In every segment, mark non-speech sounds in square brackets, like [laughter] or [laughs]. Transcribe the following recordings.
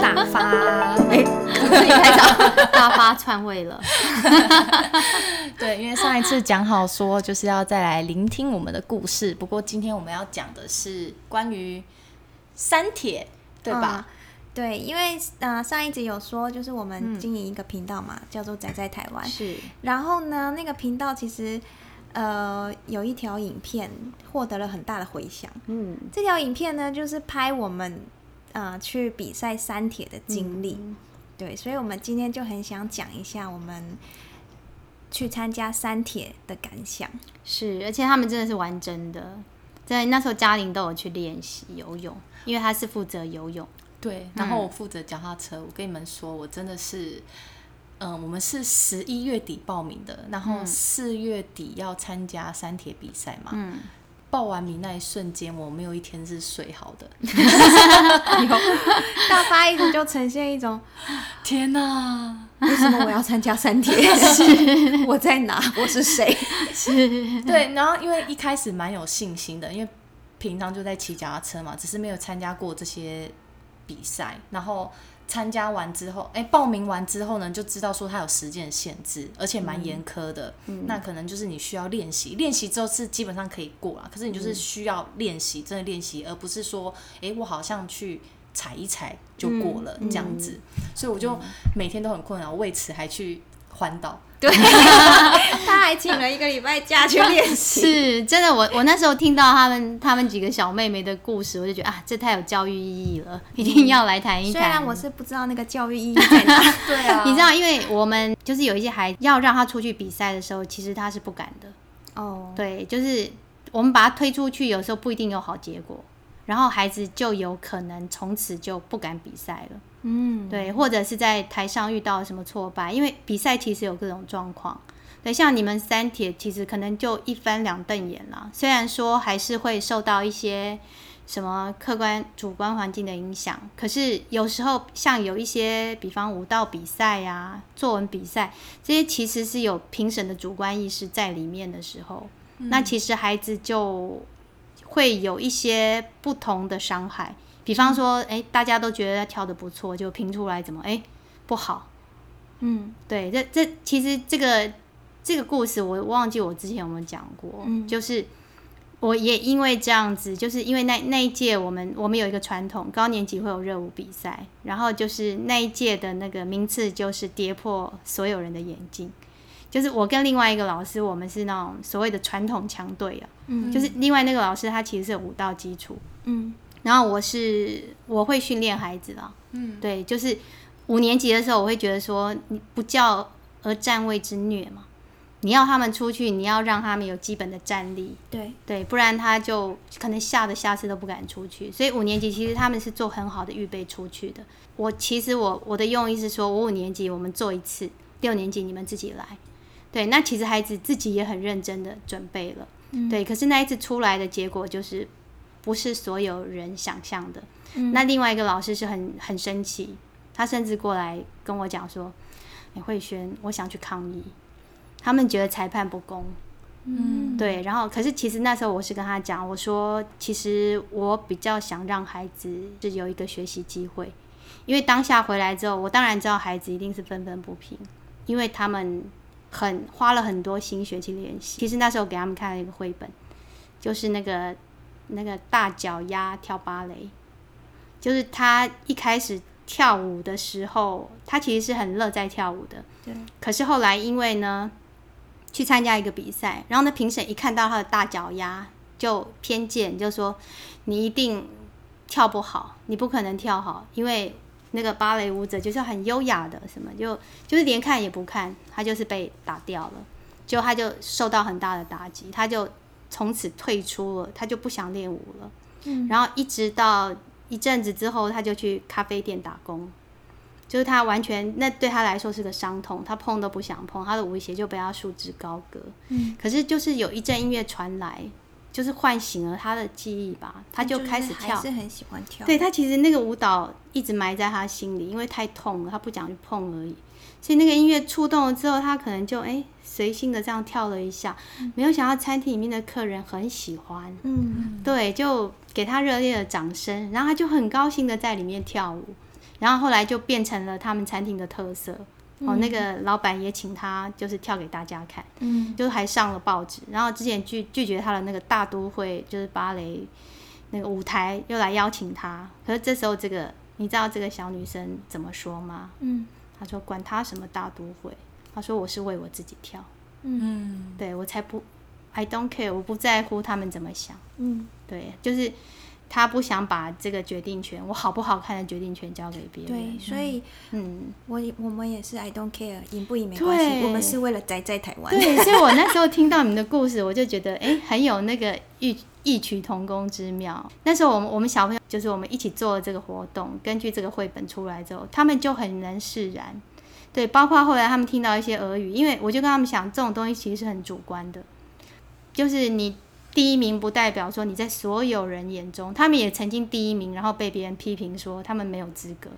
大发。[laughs] 哎，自己开场，大发篡位了。[laughs] 对，因为上一次讲好说就是要再来聆听我们的故事，不过今天我们要讲的是关于三铁，对吧？对，因为呃上一集有说，就是我们经营一个频道嘛，叫做“宅在台湾”。是。然后呢，那个频道其实呃有一条影片获得了很大的回响。嗯。这条影片呢，就是拍我们呃去比赛三铁的经历。对，所以我们今天就很想讲一下我们去参加三铁的感想。是，而且他们真的是玩真的，在那时候嘉玲都有去练习游泳，因为他是负责游泳。对，然后我负责脚踏车。我跟你们说，我真的是，嗯，我们是十一月底报名的，然后四月底要参加三铁比赛嘛。嗯。报完名那一瞬间，我没有一天是睡好的。[laughs] 大发一直就呈现一种，[laughs] 天哪，为什么我要参加三天？[laughs] 我在哪？我是谁？是。对，然后因为一开始蛮有信心的，因为平常就在骑脚踏车嘛，只是没有参加过这些。比赛，然后参加完之后，哎，报名完之后呢，就知道说它有时间限制，而且蛮严苛的。那可能就是你需要练习，练习之后是基本上可以过了。可是你就是需要练习，真的练习，而不是说，哎，我好像去踩一踩就过了这样子。所以我就每天都很困扰，为此还去环岛。对，[laughs] 他还请了一个礼拜假去练习。[laughs] 是真的，我我那时候听到他们他们几个小妹妹的故事，我就觉得啊，这太有教育意义了，一定要来谈一谈。虽然我是不知道那个教育意义在哪，[laughs] 对啊，你知道，因为我们就是有一些孩子要让他出去比赛的时候，其实他是不敢的。哦，对，就是我们把他推出去，有时候不一定有好结果，然后孩子就有可能从此就不敢比赛了。嗯，对，或者是在台上遇到什么挫败，因为比赛其实有各种状况。对，像你们三铁，其实可能就一翻两瞪眼了。虽然说还是会受到一些什么客观、主观环境的影响，可是有时候像有一些，比方舞蹈比赛呀、作文比赛，这些其实是有评审的主观意识在里面的时候，那其实孩子就会有一些不同的伤害。比方说，哎，大家都觉得他跳的不错，就评出来怎么哎不好？嗯，对，这这其实这个这个故事我忘记我之前有没有讲过，就是我也因为这样子，就是因为那那一届我们我们有一个传统，高年级会有热舞比赛，然后就是那一届的那个名次就是跌破所有人的眼镜，就是我跟另外一个老师，我们是那种所谓的传统强队啊，嗯，就是另外那个老师他其实是有舞蹈基础，嗯。然后我是我会训练孩子了，嗯，对，就是五年级的时候，我会觉得说，你不教而战谓之虐嘛，你要他们出去，你要让他们有基本的战力，对。对，不然他就可能吓得下次都不敢出去。所以五年级其实他们是做很好的预备出去的。我其实我我的用意是说，我五年级我们做一次，六年级你们自己来，对，那其实孩子自己也很认真的准备了，对，可是那一次出来的结果就是。不是所有人想象的。那另外一个老师是很很生气，他甚至过来跟我讲说：“李慧轩，我想去抗议，他们觉得裁判不公。”嗯，对。然后，可是其实那时候我是跟他讲，我说：“其实我比较想让孩子是有一个学习机会，因为当下回来之后，我当然知道孩子一定是愤愤不平，因为他们很花了很多心血去练习。其实那时候给他们看了一个绘本，就是那个。”那个大脚丫跳芭蕾，就是他一开始跳舞的时候，他其实是很乐在跳舞的。对。可是后来因为呢，去参加一个比赛，然后呢评审一看到他的大脚丫，就偏见，就说你一定跳不好，你不可能跳好，因为那个芭蕾舞者就是很优雅的，什么就就是连看也不看，他就是被打掉了，就他就受到很大的打击，他就。从此退出了，他就不想练舞了。嗯，然后一直到一阵子之后，他就去咖啡店打工。就是他完全那对他来说是个伤痛，他碰都不想碰，他的舞鞋就被他束之高阁。嗯，可是就是有一阵音乐传来，就是唤醒了他的记忆吧，他就开始跳，是很喜欢跳。对他其实那个舞蹈一直埋在他心里，因为太痛了，他不想去碰而已。所以那个音乐触动了之后，他可能就哎随性的这样跳了一下，没有想到餐厅里面的客人很喜欢，嗯，对，就给他热烈的掌声，然后他就很高兴的在里面跳舞。然后后来就变成了他们餐厅的特色。哦，那个老板也请他就是跳给大家看，嗯，就还上了报纸。然后之前拒拒绝他的那个大都会就是芭蕾那个舞台又来邀请他，可是这时候这个你知道这个小女生怎么说吗？嗯她说管他什么大都会，她说我是为我自己跳，嗯，对我才不，I don't care，我不在乎他们怎么想。嗯，对，就是他不想把这个决定权，我好不好看的决定权交给别人。对，所以嗯，我也我们也是 I don't care，赢不赢没关系，我们是为了宅在台湾。对，所以我那时候听到你们的故事，我就觉得哎、很有那个异异曲同工之妙。那时候我们我们小朋友就是我们一起做这个活动，根据这个绘本出来之后，他们就很能释然。对，包括后来他们听到一些俄语，因为我就跟他们讲，这种东西其实是很主观的，就是你第一名不代表说你在所有人眼中，他们也曾经第一名，然后被别人批评说他们没有资格。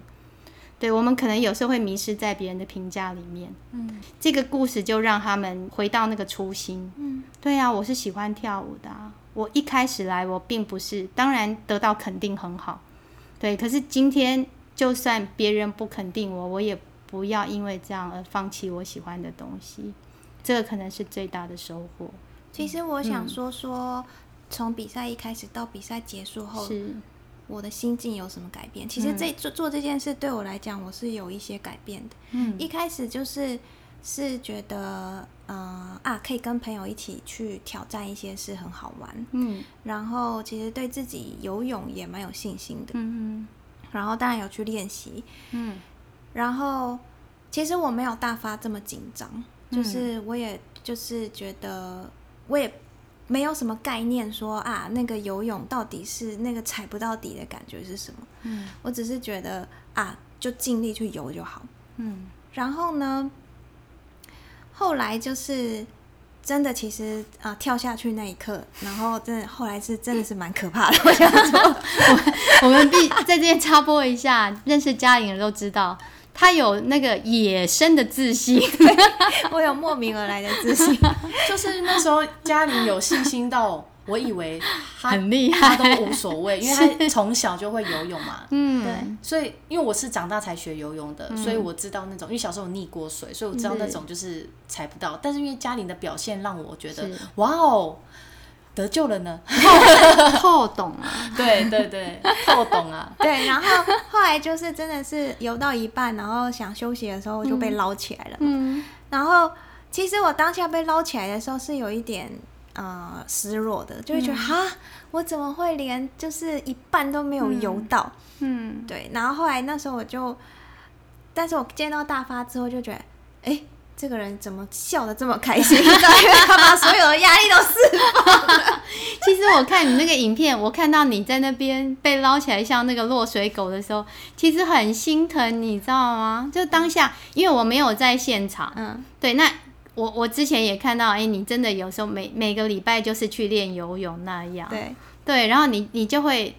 对我们可能有时候会迷失在别人的评价里面。嗯，这个故事就让他们回到那个初心。嗯，对啊，我是喜欢跳舞的、啊。我一开始来，我并不是，当然得到肯定很好，对。可是今天，就算别人不肯定我，我也不要因为这样而放弃我喜欢的东西。这个可能是最大的收获。其实我想说说，从比赛一开始到比赛结束后，是，我的心境有什么改变？其实这做做这件事对我来讲，我是有一些改变的。嗯一开始就是是觉得，呃啊，可以跟朋友一起去挑战一些事，很好玩。嗯然后其实对自己游泳也蛮有信心的。嗯然后当然有去练习。嗯然后其实我没有大发这么紧张，嗯就是我也就是觉得我也没有什么概念说啊，那个游泳到底是那个踩不到底的感觉是什么。嗯我只是觉得啊，就尽力去游就好。嗯然后呢，后来就是真的，其实啊、跳下去那一刻，然后真的后来是真的是蛮可怕的。我想说，[laughs] 我们必在这边插播一下，认识嘉玲的都知道，她有那个野生的自信。我有莫名而来的自信。[laughs] 就是那时候嘉玲有信心到，我以为他很厉害，他都无所谓，因为他从小就会游泳嘛。嗯，对所以，因为我是长大才学游泳的，所以我知道那种，因为小时候有溺过水，所以我知道那种就是踩不到。但是因为嘉玲的表现让我觉得，哇哦，得救了呢！透懂啊。[laughs] 对对对，透懂啊！[laughs] 对，然后后来就是真的是游到一半，然后想休息的时候就被捞起来了。嗯然后其实我当下被捞起来的时候是有一点呃失落的，就会觉得哈、我怎么会连就是一半都没有游到？嗯，对，然后后来那时候我就，但是我见到大发之后就觉得，哎。这个人怎么笑的这么开心？[laughs] 因为他把所有的压力都释放了。[laughs] 其实我看你那个影片，我看到你在那边被捞起来像那个落水狗的时候，其实很心疼，你知道吗？就当下，因为我没有在现场，嗯，对，那我我之前也看到，哎、你真的有时候每每个礼拜就是去练游泳那样，对，对，然后你你就会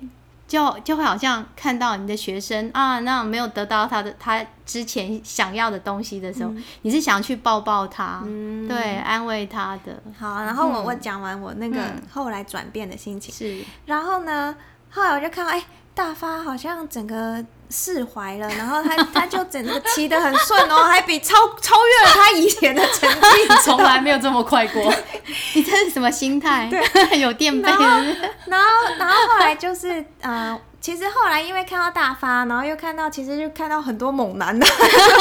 就就会好像看到你的学生啊，那没有得到他的他之前想要的东西的时候，你是想去抱抱他，嗯。对，安慰他的，好，然后我、嗯。我讲完我那个嗯。后来转变的心情，是，然后呢，后来我就看到，哎、大发好像整个释怀了，然后他他就整个骑得很顺哦，还比超超越了他以前的成绩。从来没有这么快过。[laughs] 你这是什么心态？[laughs] 有垫背然后，然后后来就是呃，其实后来因为看到大发，然后又看到，其实就看到很多猛男的，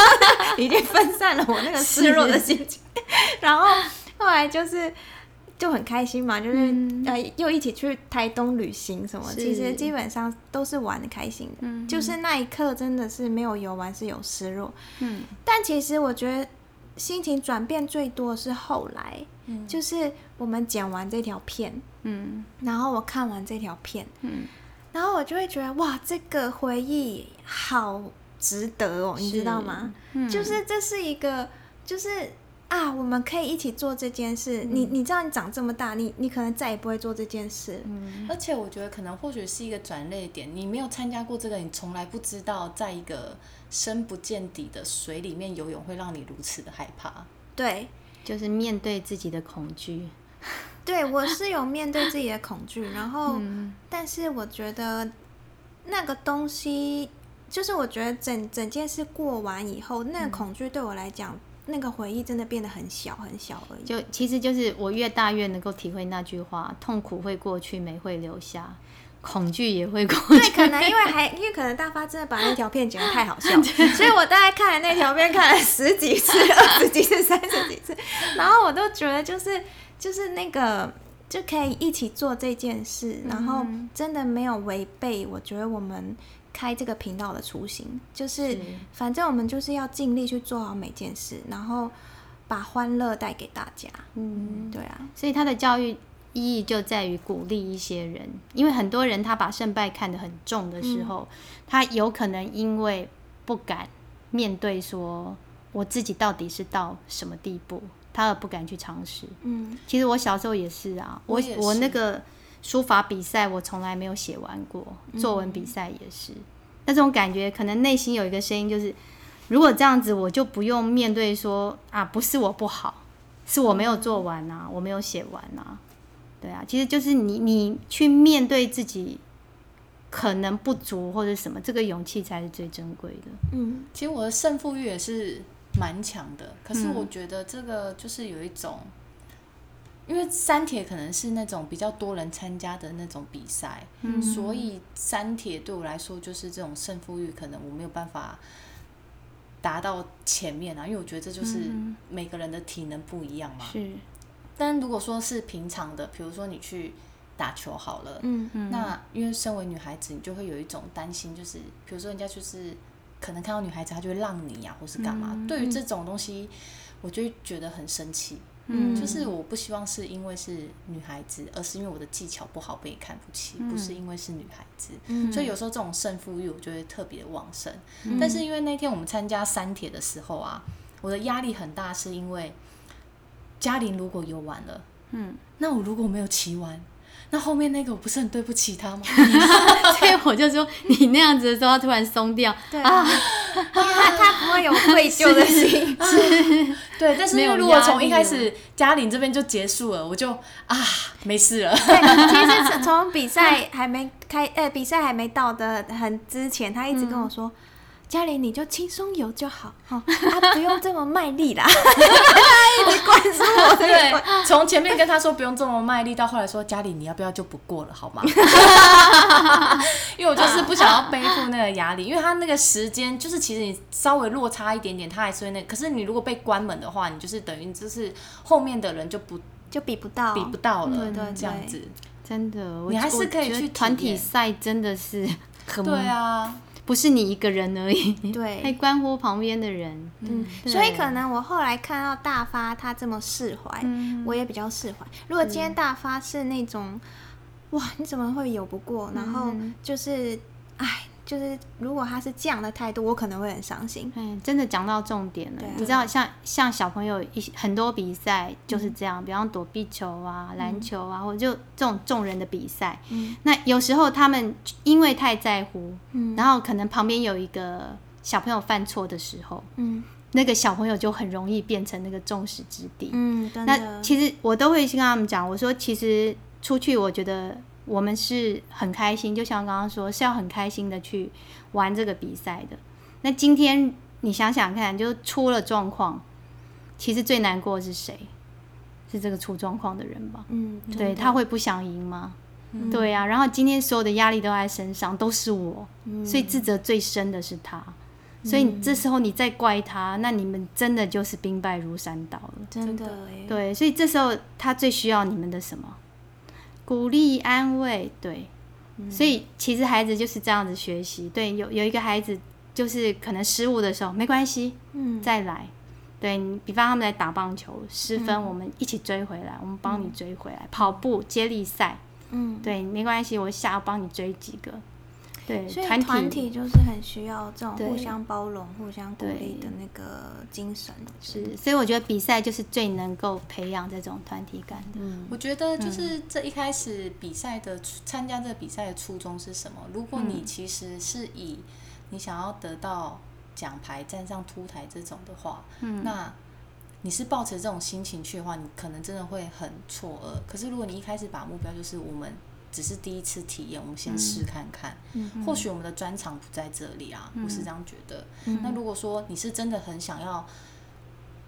[laughs] 已经分散了我那个失落的心情。然后后来就是就很开心嘛，就是、嗯呃又一起去台东旅行什么，其实基本上都是玩的开心的。嗯就是那一刻真的是没有游玩是有失落，嗯。但其实我觉得心情转变最多的是后来，嗯。就是我们剪完这条片，嗯。然后我看完这条片，嗯，然后我就会觉得哇，这个回忆好值得哦，你知道吗？嗯。就是这是一个，就是啊，我们可以一起做这件事。嗯你你知道，你长这么大，你你可能再也不会做这件事。嗯而且我觉得可能或许是一个转捩点，你没有参加过这个，你从来不知道，在一个深不见底的水里面游泳会让你如此的害怕。对，就是面对自己的恐惧，对我是有面对自己的恐惧，然后，嗯但是我觉得那个东西就是我觉得整整件事过完以后，嗯那个恐惧对我来讲，那个回忆真的变得很小很小而已。就其实就是我越大越能够体会那句话：痛苦会过去，美会留下，恐惧也会过 [laughs] 对，去。可能因为还因为可能大发真的把那条片剪得太好笑，所以我大概看了那条片看了十几次、二十几次、三十几次，然后我都觉得就是就是那个就可以一起做这件事，然后真的没有违背，我觉得我们。开这个频道的初心就是是，反正我们就是要尽力去做好每件事，然后把欢乐带给大家。嗯，对啊，所以他的教育意义就在于鼓励一些人，因为很多人他把胜败看得很重的时候，他有可能因为不敢面对说我自己到底是到什么地步，他而不敢去尝试。嗯其实我小时候也是啊，我我我那个书法比赛我从来没有写完过，作文比赛也是。那这种感觉，可能内心有一个声音，就是如果这样子，我就不用面对说啊，不是我不好，是我没有做完啊，我没有写完啊。对啊，其实就是你你去面对自己可能不足或者什么，这个勇气才是最珍贵的。嗯其实我的胜负欲也是蛮强的，可是我觉得这个就是有一种，因为三铁可能是那种比较多人参加的那种比赛，所以三铁对我来说就是这种胜负欲，可能我没有办法达到前面啊，因为我觉得这就是每个人的体能不一样嘛。是，但如果说是平常的，比如说你去打球好了，嗯那因为身为女孩子，你就会有一种担心，就是比如说人家就是可能看到女孩子，她就会让你呀、或是干嘛。对于这种东西，我就觉得很生气。嗯就是我不希望是因为是女孩子，而是因为我的技巧不好被你看不起，不是因为是女孩子。嗯所以有时候这种胜负欲，我就会特别旺盛。但是因为那天我们参加三铁的时候啊，我的压力很大，是因为嘉玲如果游完了，嗯，那我如果没有骑完，那后面那个我不是很对不起他吗？[laughs] 所以我就说，你那样子的时候，他突然松掉，对啊，他他不会有愧疚的心。[laughs] 对，但是如果从一开始嘉玲这边就结束了，我就啊没事了。对，其实从比赛还没开，呃，比赛还没到的很之前，他一直跟我说。嘉玲，你就轻松游就好，哦，啊，不用这么卖力啦。他一直灌输我这对。个，，从前面跟他说不用这么卖力，到后来说嘉玲你要不要就不过了好吗？[laughs] 因为我就是不想要背负那个压力，因为他那个时间就是其实你稍微落差一点点，他还是会那可是你如果被关门的话，你就是等于就是后面的人就不就比不到，比不到了，对对对。这样子。真的，你还是可以去体团体赛，真的是很对啊，不是你一个人而已，对还关乎旁边的人。嗯，所以可能我后来看到大发他这么释怀，嗯我也比较释怀。如果今天大发是那种，哇，你怎么会游不过？然后嗯就是，哎，就是如果他是这样的态度，我可能会很伤心。哎，真的讲到重点了。你知道，像像小朋友一些很多比赛嗯就是这样，比方躲避球啊、篮球啊，或者就这种众人的比赛。嗯那有时候他们因为太在乎，嗯然后可能旁边有一个小朋友犯错的时候，嗯那个小朋友就很容易变成那个众矢之的。那，其实我都会去跟他们讲，我说其实出去，我觉得我们是很开心，就像刚刚说，是要很开心的去玩这个比赛的。那今天你想想看，就出了状况，其实最难过的是谁？是这个出状况的人吧？嗯，对，他会不想赢吗？嗯对呀、然后今天所有的压力都在身上，都是我，嗯所以自责最深的是他。所以这时候你再怪他，那你们真的就是兵败如山倒了。真的哎，对，所以这时候他最需要你们的什么？鼓励、安慰，对。所以其实孩子就是这样子学习。对，有有一个孩子就是可能失误的时候没关系，嗯，再来。对你，比方他们在打棒球，失分我们一起追回来，我们帮你追回来。跑步、接力赛，嗯，对，没关系，我下午帮你追几个。对，所以团团体就是很需要这种互相包容、互相鼓励的那个精神。是，所以我觉得比赛就是最能够培养这种团体感的。嗯我觉得就是这一开始比赛的参加这个比赛的初衷是什么？如果你其实是以你想要得到奖牌、站上凸台这种的话，嗯那你是抱持这种心情去的话，你可能真的会很错愕。可是如果你一开始把目标就是我们只是第一次体验，我们先试看看。或许我们的专长不在这里啊，我是这样觉得。那如果说你是真的很想要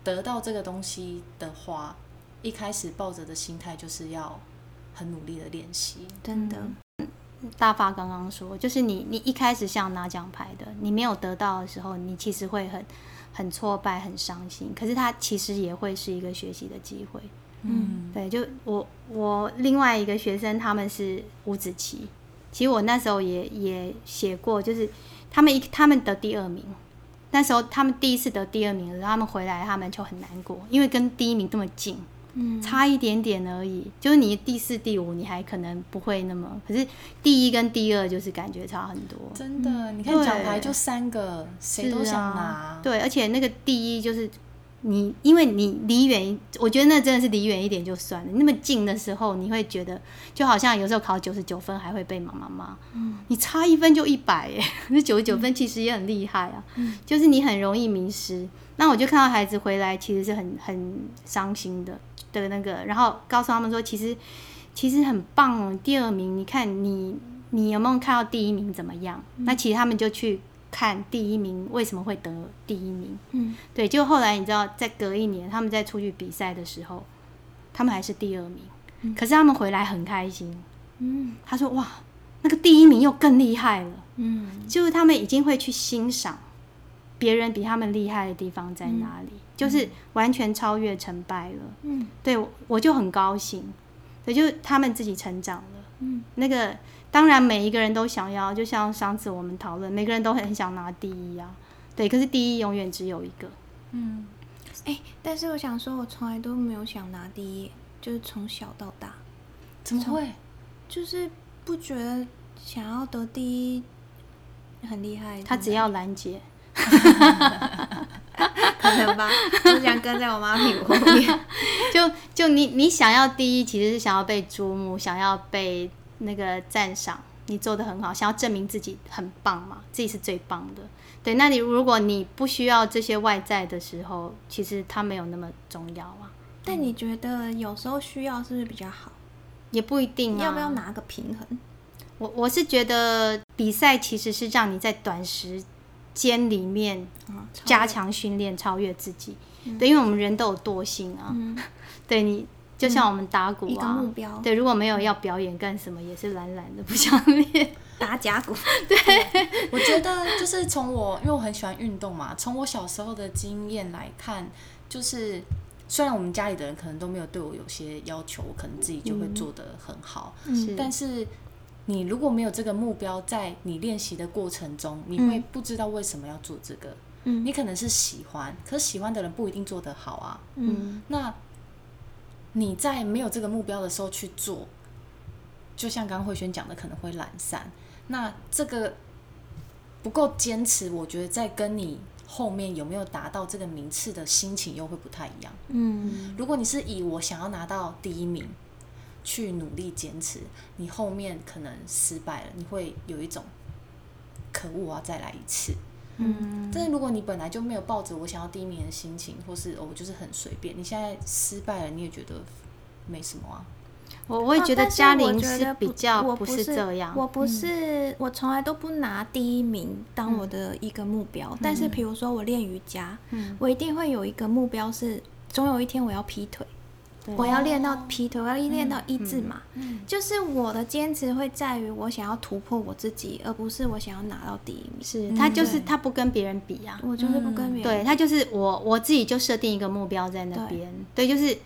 得到这个东西的话，一开始抱着的心态就是要很努力的练习。真的，大发刚刚说，就是你你一开始想拿奖牌的，你没有得到的时候，你其实会很很挫败、很伤心。可是它其实也会是一个学习的机会。嗯，对，就我我另外一个学生，他们是五子棋，其实我那时候也也写过，就是他们一他们得第二名，那时候他们第一次得第二名然后，他们回来他们就很难过，因为跟第一名这么近。差一点点而已，就是你第四、第五，你还可能不会那么，可是第一跟第二就是感觉差很多。真的，你看奖牌就三个，谁都想拿。对，而且那个第一就是你，因为你离远，我觉得那真的是离远一点就算了。那么近的时候，你会觉得就好像有时候考九十九分还会被妈妈骂。嗯，你差一分就一百耶，那九十九分其实也很厉害啊。嗯，就是你很容易迷失。那我就看到孩子回来，其实是很很伤心的。的那个，然后告诉他们说，其实其实很棒哦，第二名，你看你你有没有看到第一名怎么样？那其实他们就去看第一名为什么会得第一名。嗯，对，就后来你知道，在隔一年，他们在出去比赛的时候，他们还是第二名，可是他们回来很开心。嗯，他说哇，那个第一名又更厉害了。嗯，就是他们已经会去欣赏别人比他们厉害的地方在哪里。就是完全超越成败了，嗯，对我就很高兴，对，就他们自己成长了，嗯，那个当然每一个人都想要，就像上次我们讨论，每个人都很想拿第一啊，对，可是第一永远只有一个，嗯，哎，但是我想说，我从来都没有想拿第一，就是从小到大，怎么会？就是不觉得想要得第一很厉害，他只要拦截。[laughs] [laughs] 可能吧，我想跟在我妈屁股后面。[laughs] 就就你你想要第一，其实是想要被瞩目，想要被那个赞赏，你做的很好，想要证明自己很棒嘛，自己是最棒的。对，那你如果你不需要这些外在的时候，其实它没有那么重要啊。但你觉得有时候需要是不是比较好？也不一定啊。要不要拿个平衡？我我是觉得比赛其实是让你在短时。间里面加强训练，超越自己。对，因为我们人都有惰性啊。[laughs] 对你，就像我们打鼓啊，目标。对，如果没有要表演干什么，也是懒懒的不想练 [laughs] 打假鼓。[laughs] 对，我觉得就是从我，因为我很喜欢运动嘛，从我小时候的经验来看，就是虽然我们家里的人可能都没有对我有些要求，我可能自己就会做得很好。嗯，但是。你如果没有这个目标，在你练习的过程中，你会不知道为什么要做这个。嗯，你可能是喜欢，可是喜欢的人不一定做得好啊。嗯，那你在没有这个目标的时候去做，就像刚刚慧轩讲的，可能会懒散。那这个不够坚持，我觉得在跟你后面有没有达到这个名次的心情又会不太一样。嗯，如果你是以我想要拿到第一名。去努力坚持，你后面可能失败了，你会有一种可恶啊，再来一次。嗯，但是如果你本来就没有抱着我想要第一名的心情，或是我就是很随便，你现在失败了，你也觉得没什么啊。我我也觉得嘉玲是比较不是这样，我不是，我从来都不拿第一名当我的一个目标。但是比如说我练瑜伽，我一定会有一个目标，是总有一天我要劈腿。我要练到劈腿，我要练到一字马，就是我的坚持会在于我想要突破我自己，而不是我想要拿到第一名。是他就是他不跟别人比啊，我就是不跟别人。对他就是我我自己就设定一个目标在那边，对，就是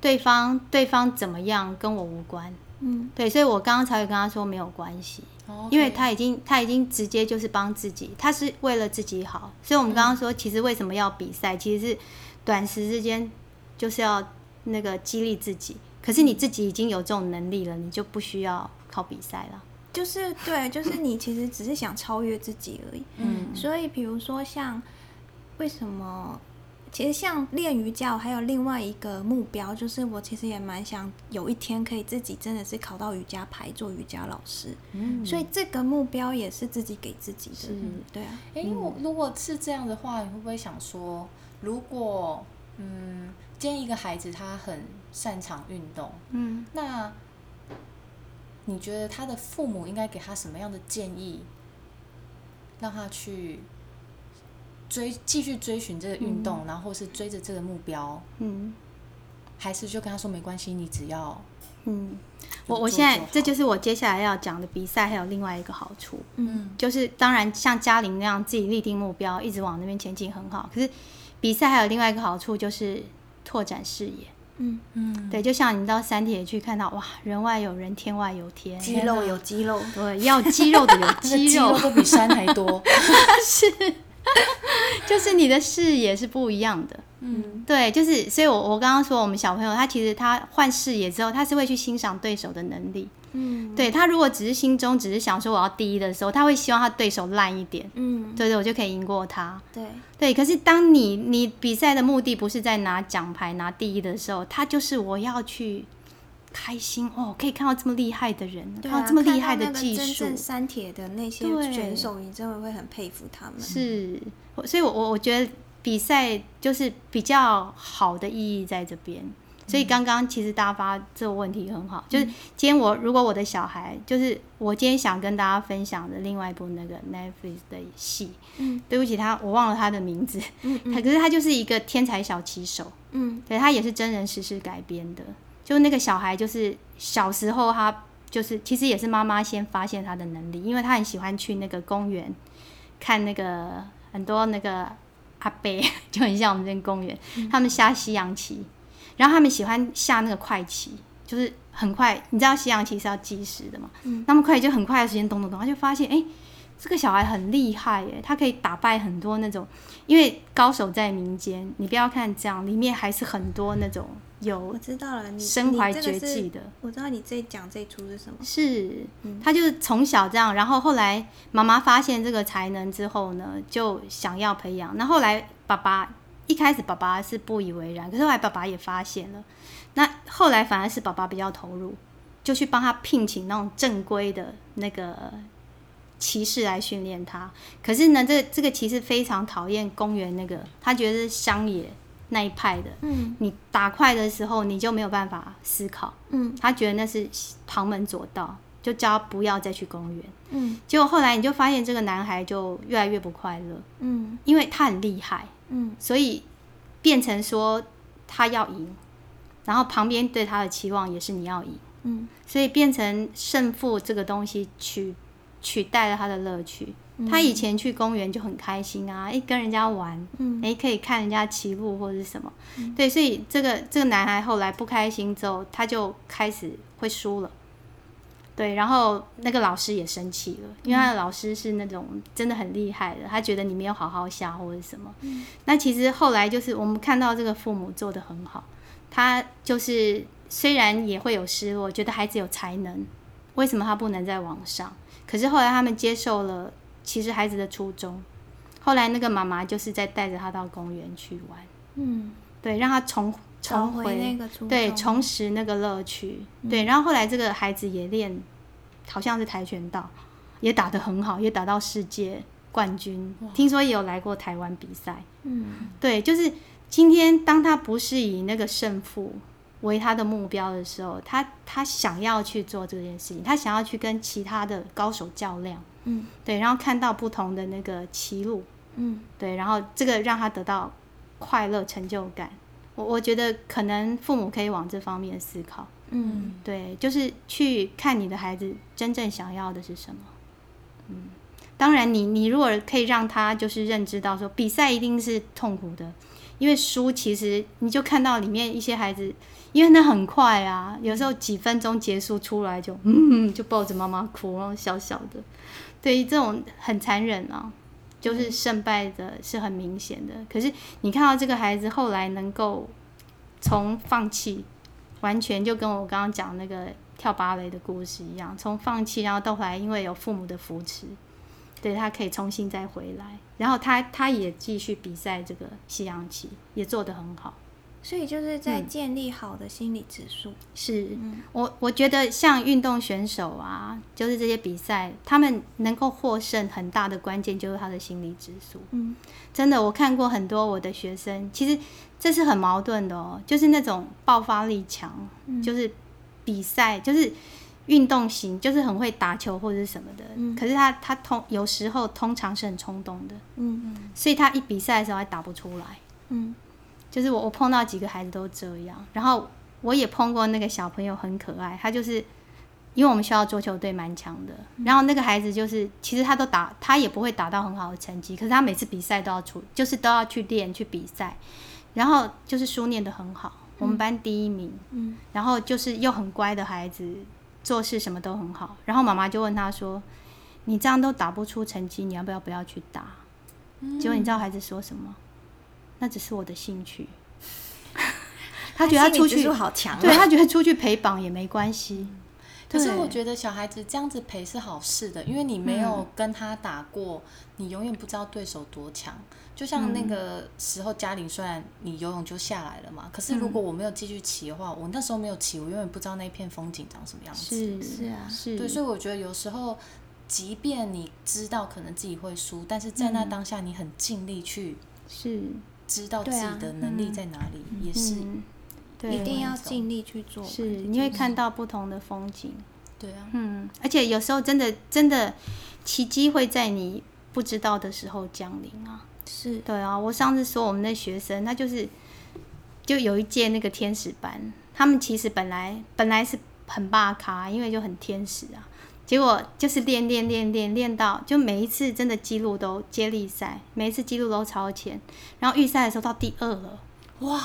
对方对方怎么样跟我无关，嗯，对，所以我刚刚才会跟他说没有关系，因为他已经他已经直接就是帮自己，他是为了自己好，所以我们刚刚说其实为什么要比赛，其实是短时之间就是要。那个激励自己，可是你自己已经有这种能力了，你就不需要靠比赛了。就是对，就是你其实只是想超越自己而已。嗯，所以比如说像为什么，其实像练瑜伽，还有另外一个目标，就是我其实也蛮想有一天可以自己真的是考到瑜伽牌，做瑜伽老师。嗯，所以这个目标也是自己给自己的。对啊。哎，我如果是这样的话，你会不会想说，如果嗯？今天一个孩子他很擅长运动，嗯，那你觉得他的父母应该给他什么样的建议，让他去追继续追寻这个运动，然后是追着这个目标，嗯。还是就跟他说没关系，你只要嗯，我我现在这就是我接下来要讲的比赛，还有另外一个好处，嗯。就是当然像嘉玲那样自己立定目标，一直往那边前进很好。可是比赛还有另外一个好处就是拓展视野。嗯，嗯，对，就像你到山铁去看到哇，人外有人，天外有天。肌肉有肌肉，对，要肌肉的有肌肉，都比山还多，[laughs] 是就是你的视野是不一样的。嗯对，就是所以我，我刚刚说我们小朋友他其实他换视野之后，他是会去欣赏对手的能力。嗯对他如果只是心中只是想说我要第一的时候，他会希望他对手烂一点，嗯，对对，我就可以赢过他。对，对，可是当你你比赛的目的不是在拿奖牌、拿第一的时候，他就是我要去开心哦，可以看到这么厉害的人，看到这么厉害的技术真术，正山铁的那些选手，你真的会很佩服他们。是，所以我，我我觉得比赛就是比较好的意义在这边。所以刚刚其实大发这个问题很好，就是今天我如果我的小孩，就是我今天想跟大家分享的另外一部那个 Netflix 的戏，嗯，对不起他我忘了他的名字，嗯他可是他就是一个天才小棋手，嗯。对他也是真人实事改编的，就那个小孩就是小时候他就是其实也是妈妈先发现他的能力，因为他很喜欢去那个公园看那个很多那个阿伯，[laughs] 就很像我们这边公园，他们下西洋棋，然后他们喜欢下那个快棋，就是很快，你知道西洋棋是要计时的嘛，嗯那么快就很快的时间咚咚咚，他就发现哎。诶这个小孩很厉害耶，他可以打败很多那种，因为高手在民间，你不要看这样，里面还是很多那种有我知道了，你身怀绝技的。我知道你这讲这出是什么。是，他就是从小这样，然后后来妈妈发现这个才能之后呢，就想要培养。那后来爸爸一开始爸爸是不以为然，可是后来爸爸也发现了，那后来反而是爸爸比较投入，就去帮他聘请那种正规的那个骑士来训练他。可是呢，这这个骑士非常讨厌公园那个，他觉得是乡野那一派的。嗯你打快的时候，你就没有办法思考。嗯他觉得那是旁门左道，就叫他不要再去公园。嗯结果后来你就发现这个男孩就越来越不快乐，嗯因为他很厉害，嗯。所以变成说他要赢，然后旁边对他的期望也是你要赢，嗯。所以变成胜负这个东西取取代了他的乐趣。他以前去公园就很开心啊，诶，跟人家玩，嗯。诶，可以看人家骑步或者是什么，对，所以这个这个男孩后来不开心之后，他就开始会输了，对，然后那个老师也生气了，因为他的老师是那种真的很厉害的，他觉得你没有好好下或者什么，那其实后来就是我们看到这个父母做的很好，他就是虽然也会有失落，觉得孩子有才能，为什么他不能在网上？可是后来他们接受了，其实孩子的初衷。后来那个妈妈就是在带着他到公园去玩，嗯，对，让他重重回那个初对重拾那个乐趣，对。然后后来这个孩子也练，好像是跆拳道，也打得很好，也打到世界冠军，听说也有来过台湾比赛。嗯。对，就是今天当他不是以那个胜负为他的目标的时候，他他想要去做这件事情，他想要去跟其他的高手较量，嗯。对，然后看到不同的那个歧路，嗯。对，然后这个让他得到快乐、成就感。我我觉得可能父母可以往这方面思考，嗯对，就是去看你的孩子真正想要的是什么。嗯，当然你，你如果可以让他就是认知到说，比赛一定是痛苦的，因为输其实你就看到里面一些孩子，因为那很快啊，有时候几分钟结束出来就嗯，就抱着妈妈哭，然后小小的，对，这种很残忍啊。就是胜败的是很明显的，可是你看到这个孩子后来能够从放弃，完全就跟我刚刚讲那个跳芭蕾的故事一样，从放弃，然后到后来因为有父母的扶持，对他可以重新再回来，然后他他也继续比赛这个西洋棋，也做得很好。所以就是在建立好的心理指数。是嗯我我觉得像运动选手啊，就是这些比赛，他们能够获胜，很大的关键就是他的心理指数。嗯真的，我看过很多我的学生，其实这是很矛盾的哦，就是那种爆发力强，就是比赛，就是运动型，就是很会打球或者是什么的。嗯可是他他通有时候通常是很冲动的，嗯嗯所以他一比赛的时候还打不出来。嗯就是我我碰到几个孩子都这样，然后我也碰过那个小朋友很可爱，他就是因为我们学校桌球队蛮强的，然后那个孩子就是其实他都打，他也不会打到很好的成绩，可是他每次比赛都要出，就是都要去练去比赛，然后就是书念得很好，我们班第一名，嗯然后就是又很乖的孩子，做事什么都很好，然后妈妈就问他说：“你这样都打不出成绩，你要不要不要去打？”结果你知道孩子说什么？那只是我的兴趣。[laughs] 他觉得他出去好强、啊，对他觉得出去陪绑也没关系。可是我觉得小孩子这样子陪是好事的，因为你没有跟他打过，你永远不知道对手多强。就像那个时候，嘉玲虽然你游泳就下来了嘛，可是如果我没有继续骑的话，我那时候没有骑，我永远不知道那片风景长什么样子。是是啊是，对，所以我觉得有时候，即便你知道可能自己会输，但是在那当下你很尽力去是知道自己的能力在哪里，也是一定要尽力去做。是你会看到不同的风景。对啊。嗯，而且有时候真的真的奇迹会在你不知道的时候降临啊。是对啊，我上次说我们的学生，他就是就有一届那个天使班，他们其实本来本来是很霸咖，因为就很天使啊，结果就是练练练练练到，就每一次真的记录都接力赛，每一次记录都超前，然后预赛的时候到第二了，哇！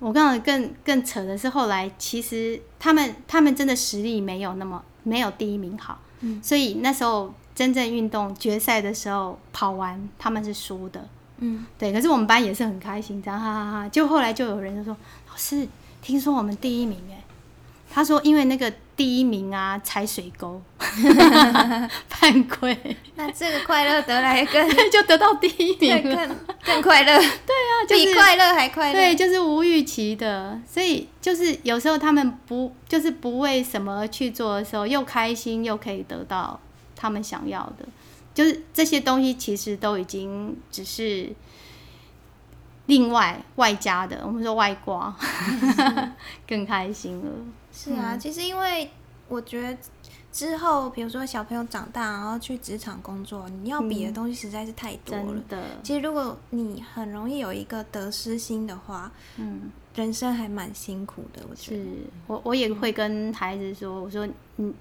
我刚刚更更扯的是，后来其实他们他们真的实力没有那么没有第一名好，嗯所以那时候真正运动决赛的时候跑完他们是输的，嗯对，可是我们班也是很开心，这样哈哈哈。就后来就有人就说：“老师，听说我们第一名哎。”他说：“因为那个第一名啊，踩水沟，[laughs] 犯规，那这个快乐得来更 [laughs] 就得到第一对名了。更更快乐，对啊，就是比快乐还快乐。对，就是无预期的，所以就是有时候他们不就是不为什么去做的时候，又开心又可以得到他们想要的，就是这些东西其实都已经只是另外外加的，我们说外挂，[laughs] 更开心了。是啊，其实因为我觉得之后，比如说小朋友长大，然后去职场工作，你要比的东西实在是太多了。真的，其实如果你很容易有一个得失心的话，嗯，人生还蛮辛苦的。我觉得是我我也会跟孩子说，我说你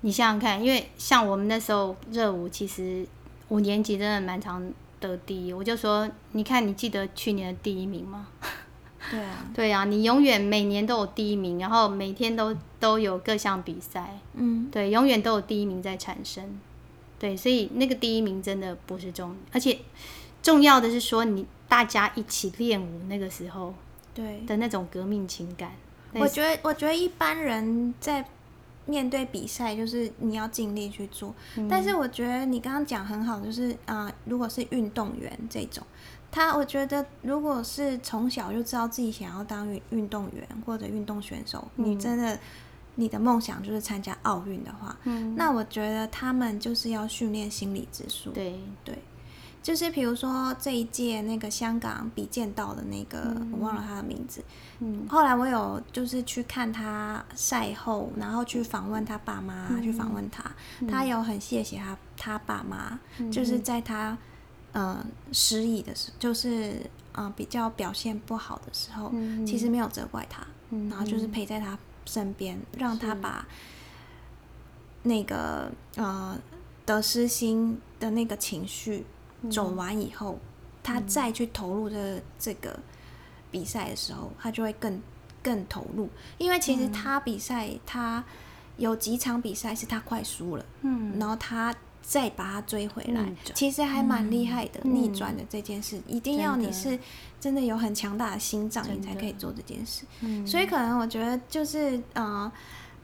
你想想看，因为像我们那时候热舞，其实五年级真的蛮常得第一，我就说，你看你记得去年的第一名吗？对啊，对啊，你永远每年都有第一名，然后每天都都有各项比赛，嗯，对，永远都有第一名在产生。对，所以那个第一名真的不是重，而且重要的是说你大家一起练舞那个时候对。的那种革命情感。我觉得，我觉得一般人在面对比赛，就是你要尽力去做。嗯但是我觉得你刚刚讲很好，就是啊、呃如果是运动员这种，他我觉得如果是从小就知道自己想要当运运动员或者运动选手，你嗯。真的你的梦想就是参加奥运的话，嗯，那我觉得他们就是要训练心理指数。对。对，就是比如说这一届那个香港比剑道的那个，我忘了他的名字。嗯。后来我有就是去看他赛后，然后去访问他爸妈，嗯去访问他，他有很谢谢他他爸妈，嗯就是在他呃失意的时候，就是呃比较表现不好的时候，嗯其实没有责怪他，嗯然后就是陪在他身边，让他把那个呃得失心的那个情绪嗯走完以后，他再去投入这这个比赛的时候，他就会更更投入，因为嗯其实他比赛他有几场比赛是他快输了，嗯然后他。再把它追回来其实还蛮厉害的。嗯逆转的这件事，一定要你是真的有很强大的心脏，你才可以做这件事。嗯所以可能我觉得就是呃，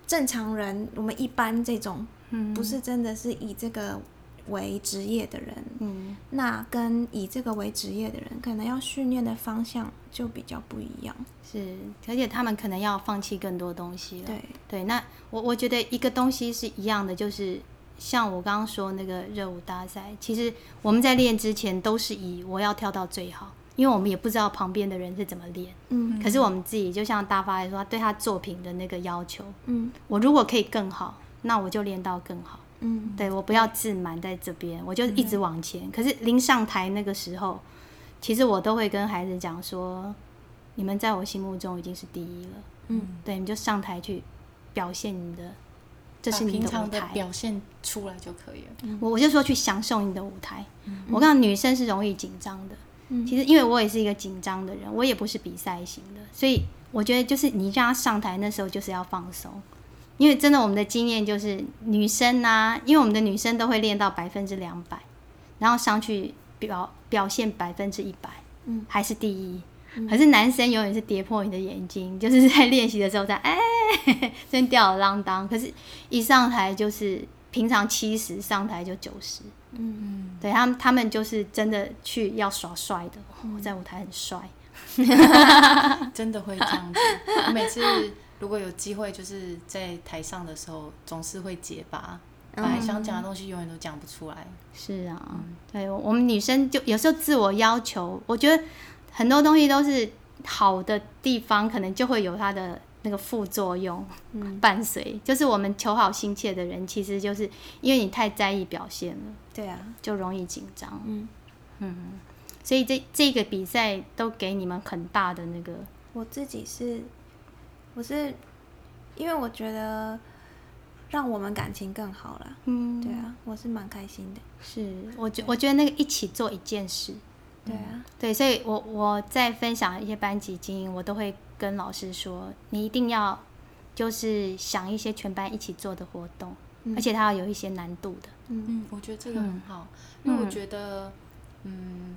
正常人，我们一般这种嗯不是真的是以这个为职业的人，嗯那跟以这个为职业的人，可能要训练的方向就比较不一样。是，而且他们可能要放弃更多东西了。对，对，那我我觉得一个东西是一样的，就是像我刚刚说那个热舞大赛，其实我们在练之前都是以我要跳到最好，因为我们也不知道旁边的人是怎么练。嗯可是我们自己就像大发来说，他对他作品的那个要求，嗯我如果可以更好，那我就练到更好。嗯对我不要自满在这边，我就一直往前。可是临上台那个时候，其实我都会跟孩子讲说，你们在我心目中已经是第一了。嗯对，你就上台去表现你的，这是平常的舞台。的表现出来就可以了。我我就说去享受你的舞台。我告诉女生是容易紧张的，嗯其实因为我也是一个紧张的人，我也不是比赛型的，所以我觉得就是你让她上台那时候就是要放松，因为真的我们的经验就是女生啊，因为我们的女生都会练到百分之两百，然后上去表表现百分之一百，嗯还是第一。可是男生永远是跌破你的眼睛，就是在练习的时候在哎，真吊儿郎当。可是，一上台就是平常七十，上台就九十。嗯对他们，他们就是真的去要耍帅的，我在舞台很帅。[laughs] [laughs] 真的会这样子。我每次如果有机会，就是在台上的时候，总是会结巴，本来想讲的东西永远都讲不出来。是啊，对我们女生就有时候自我要求，我觉得很多东西都是好的地方，可能就会有它的那个副作用伴随。就是我们求好心切的人，其实就是因为你太在意表现了，对啊，就容易紧张。嗯所以这这个比赛都给你们很大的那个，我自己是，我是因为我觉得让我们感情更好了。嗯，对啊，我是蛮开心的。是我觉我觉得那个一起做一件事，对啊，对，所以我我在分享一些班级经营，我都会跟老师说，你一定要就是想一些全班一起做的活动，而且它要有一些难度的。嗯，我觉得这个很好，因为我觉得，嗯，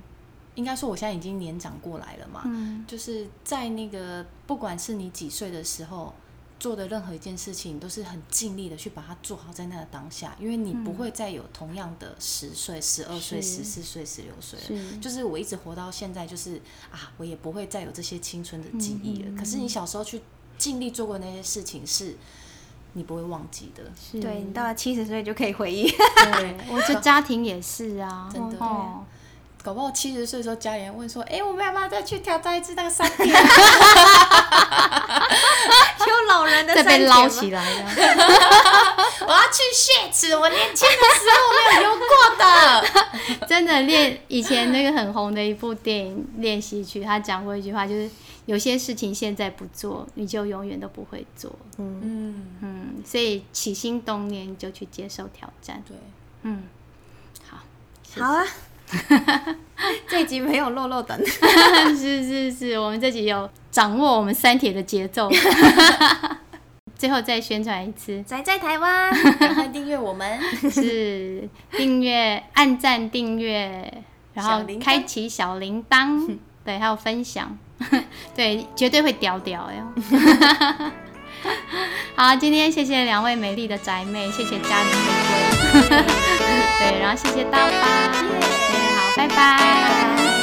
应该说我现在已经年长过来了嘛，嗯。就是在那个不管是你几岁的时候。做的任何一件事情，都是很尽力的去把它做好在那个当下，因为你不会再有同样的十岁、十二岁、十四岁、十六岁。了。就是我一直活到现在，就是啊，我也不会再有这些青春的记忆了。可是你小时候去尽力做过那些事情，是你不会忘记的。是，对你到了七十岁就可以回忆。对，[laughs] 我觉得家庭也是啊，真的。哦，搞不好七十岁的时候，家里人问说：“哎、我们要不要再去挑战一次那个山点有老人的再被捞起来了。[laughs] 我要去血池，我年轻的时候没有游过的。[laughs] 真的练以前那个很红的一部电影练习曲，他讲过一句话，就是有些事情现在不做，你就永远都不会做。嗯，嗯，所以起心动念就去接受挑战。对，嗯，好，好啊，[laughs] 这一集没有漏漏等。是是是，我们这集有掌握我们三铁的节奏。[laughs] 最后再宣传一次，宅在台湾，赶快订阅我们。[laughs] 是订阅、按赞、订阅，然后开启小铃铛，[laughs] 对，还有分享，对，绝对会屌屌哟。好，今天谢谢两位美丽的宅妹，谢谢嘉玲玫瑰，对，然后谢谢大发，对，好，拜拜。